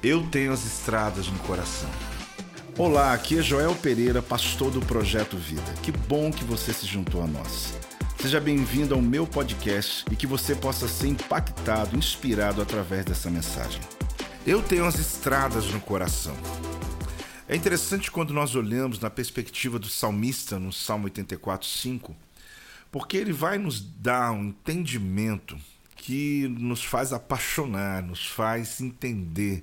Eu tenho as estradas no coração. Olá, aqui é Joel Pereira, pastor do Projeto Vida. Que bom que você se juntou a nós. Seja bem-vindo ao meu podcast e que você possa ser impactado, inspirado através dessa mensagem. Eu tenho as estradas no coração. É interessante quando nós olhamos na perspectiva do salmista no Salmo 84, 5, porque ele vai nos dar um entendimento que nos faz apaixonar, nos faz entender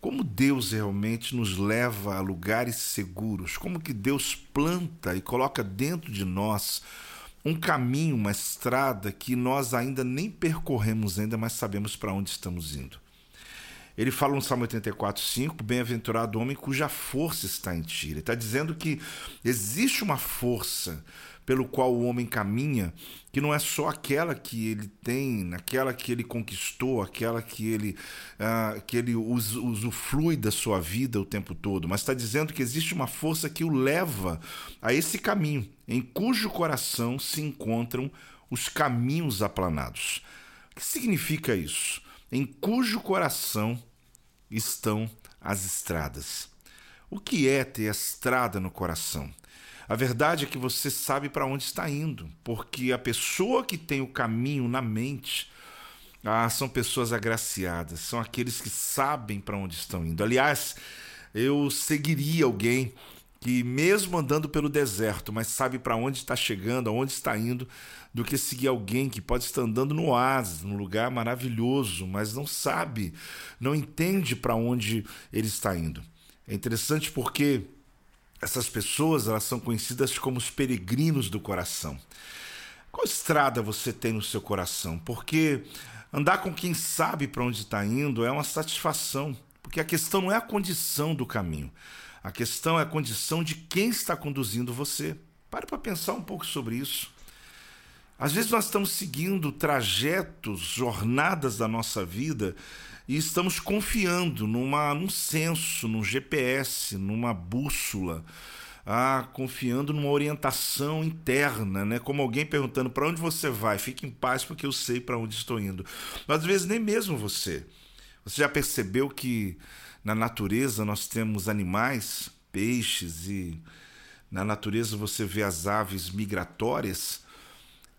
como Deus realmente nos leva a lugares seguros, como que Deus planta e coloca dentro de nós um caminho, uma estrada que nós ainda nem percorremos ainda, mas sabemos para onde estamos indo. Ele fala no Salmo 84, 5, bem-aventurado o homem cuja força está em ti. Ele está dizendo que existe uma força pelo qual o homem caminha, que não é só aquela que ele tem, aquela que ele conquistou, aquela que ele, uh, que ele usufrui da sua vida o tempo todo, mas está dizendo que existe uma força que o leva a esse caminho, em cujo coração se encontram os caminhos aplanados. O que significa isso? Em cujo coração estão as estradas. O que é ter a estrada no coração? A verdade é que você sabe para onde está indo, porque a pessoa que tem o caminho na mente ah, são pessoas agraciadas, são aqueles que sabem para onde estão indo. Aliás, eu seguiria alguém que, mesmo andando pelo deserto, mas sabe para onde está chegando, aonde está indo, do que seguir alguém que pode estar andando no oásis, num lugar maravilhoso, mas não sabe, não entende para onde ele está indo. É interessante porque essas pessoas elas são conhecidas como os peregrinos do coração. Qual estrada você tem no seu coração? Porque andar com quem sabe para onde está indo é uma satisfação. Porque a questão não é a condição do caminho, a questão é a condição de quem está conduzindo você. Pare para pensar um pouco sobre isso. Às vezes nós estamos seguindo trajetos, jornadas da nossa vida e estamos confiando numa, num senso, num GPS, numa bússola, ah, confiando numa orientação interna, né? Como alguém perguntando para onde você vai, fique em paz porque eu sei para onde estou indo. Mas às vezes nem mesmo você. Você já percebeu que na natureza nós temos animais, peixes e na natureza você vê as aves migratórias,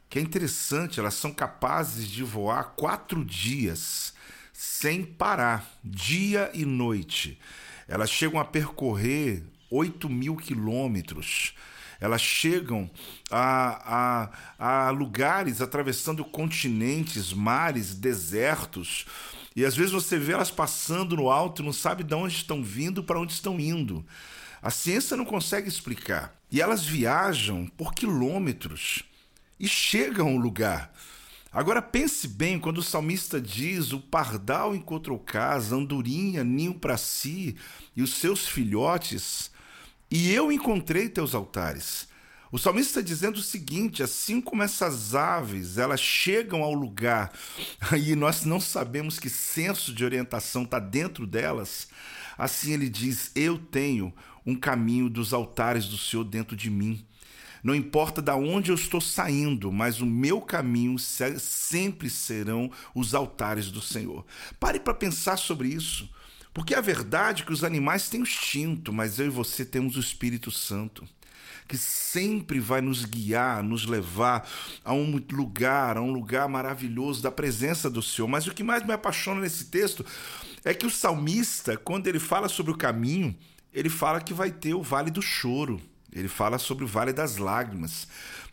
que é interessante, elas são capazes de voar quatro dias sem parar, dia e noite. Elas chegam a percorrer 8 mil quilômetros. Elas chegam a, a, a lugares atravessando continentes, mares, desertos. E às vezes você vê elas passando no alto e não sabe de onde estão vindo, para onde estão indo. A ciência não consegue explicar. E elas viajam por quilômetros e chegam ao lugar. Agora pense bem quando o salmista diz: O pardal encontrou casa, andorinha, ninho para si e os seus filhotes, e eu encontrei teus altares. O salmista está dizendo o seguinte: assim como essas aves, elas chegam ao lugar e nós não sabemos que senso de orientação está dentro delas, assim ele diz: Eu tenho um caminho dos altares do Senhor dentro de mim. Não importa da onde eu estou saindo, mas o meu caminho sempre serão os altares do Senhor. Pare para pensar sobre isso. Porque a verdade é que os animais têm o instinto, mas eu e você temos o Espírito Santo, que sempre vai nos guiar, nos levar a um lugar, a um lugar maravilhoso da presença do Senhor. Mas o que mais me apaixona nesse texto é que o salmista, quando ele fala sobre o caminho, ele fala que vai ter o vale do choro. Ele fala sobre o Vale das Lágrimas,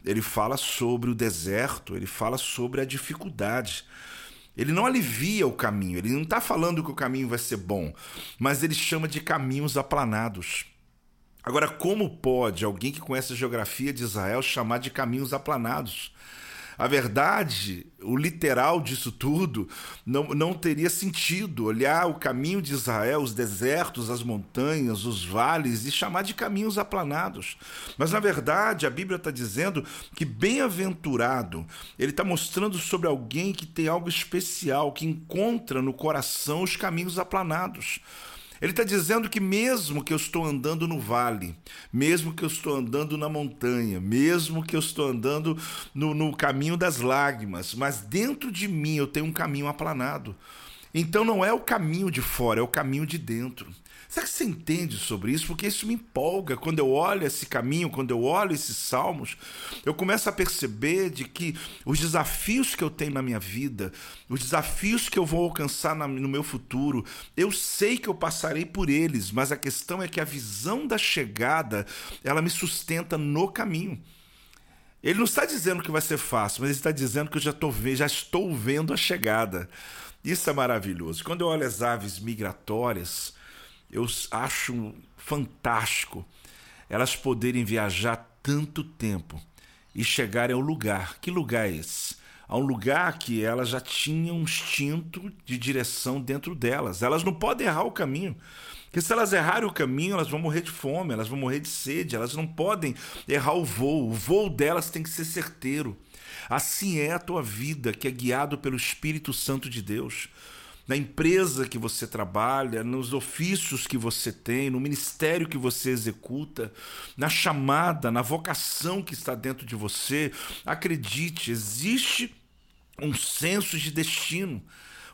ele fala sobre o deserto, ele fala sobre a dificuldade. Ele não alivia o caminho, ele não está falando que o caminho vai ser bom, mas ele chama de caminhos aplanados. Agora, como pode alguém que conhece a geografia de Israel chamar de caminhos aplanados? A verdade, o literal disso tudo, não, não teria sentido olhar o caminho de Israel, os desertos, as montanhas, os vales e chamar de caminhos aplanados. Mas na verdade, a Bíblia está dizendo que bem-aventurado, ele está mostrando sobre alguém que tem algo especial, que encontra no coração os caminhos aplanados. Ele está dizendo que mesmo que eu estou andando no vale, mesmo que eu estou andando na montanha, mesmo que eu estou andando no, no caminho das lágrimas, mas dentro de mim eu tenho um caminho aplanado. Então não é o caminho de fora, é o caminho de dentro. Será que você entende sobre isso? Porque isso me empolga. Quando eu olho esse caminho, quando eu olho esses salmos, eu começo a perceber de que os desafios que eu tenho na minha vida, os desafios que eu vou alcançar no meu futuro, eu sei que eu passarei por eles, mas a questão é que a visão da chegada, ela me sustenta no caminho. Ele não está dizendo que vai ser fácil, mas ele está dizendo que eu já, tô, já estou vendo a chegada. Isso é maravilhoso. Quando eu olho as aves migratórias, eu acho fantástico elas poderem viajar tanto tempo e chegarem ao lugar. Que lugar é esse? A um lugar que elas já tinham um instinto de direção dentro delas. Elas não podem errar o caminho. Porque se elas errarem o caminho, elas vão morrer de fome, elas vão morrer de sede, elas não podem errar o voo. O voo delas tem que ser certeiro. Assim é a tua vida, que é guiado pelo Espírito Santo de Deus na empresa que você trabalha, nos ofícios que você tem, no ministério que você executa, na chamada, na vocação que está dentro de você. Acredite, existe um senso de destino.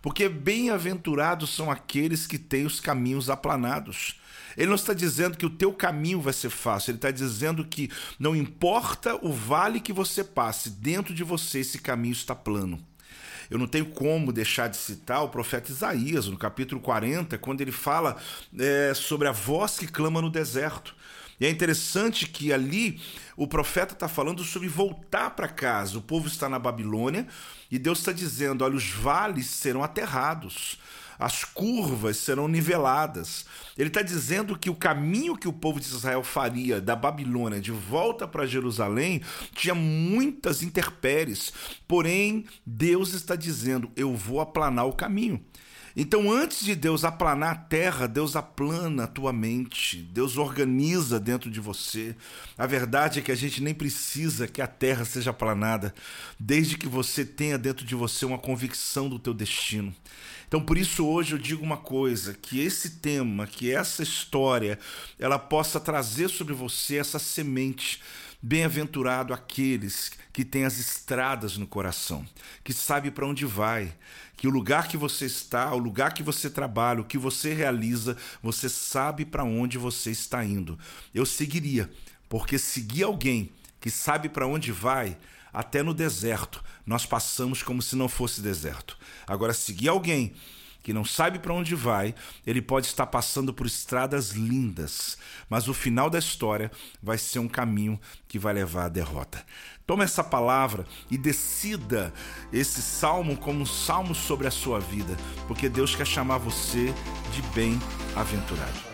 Porque bem-aventurados são aqueles que têm os caminhos aplanados. Ele não está dizendo que o teu caminho vai ser fácil, ele está dizendo que não importa o vale que você passe, dentro de você esse caminho está plano eu não tenho como deixar de citar o profeta Isaías, no capítulo 40, quando ele fala é, sobre a voz que clama no deserto. E é interessante que ali o profeta está falando sobre voltar para casa. O povo está na Babilônia e Deus está dizendo: olha, os vales serão aterrados as curvas serão niveladas. Ele está dizendo que o caminho que o povo de Israel faria da Babilônia de volta para Jerusalém tinha muitas intempéries, porém Deus está dizendo: eu vou aplanar o caminho. Então, antes de Deus aplanar a terra, Deus aplana a tua mente, Deus organiza dentro de você. A verdade é que a gente nem precisa que a terra seja aplanada, desde que você tenha dentro de você uma convicção do teu destino. Então, por isso hoje eu digo uma coisa, que esse tema, que essa história, ela possa trazer sobre você essa semente Bem-aventurado aqueles que têm as estradas no coração, que sabe para onde vai, que o lugar que você está, o lugar que você trabalha, o que você realiza, você sabe para onde você está indo. Eu seguiria, porque seguir alguém que sabe para onde vai, até no deserto, nós passamos como se não fosse deserto. Agora, seguir alguém que não sabe para onde vai, ele pode estar passando por estradas lindas, mas o final da história vai ser um caminho que vai levar à derrota. Tome essa palavra e decida esse salmo como um salmo sobre a sua vida, porque Deus quer chamar você de bem-aventurado.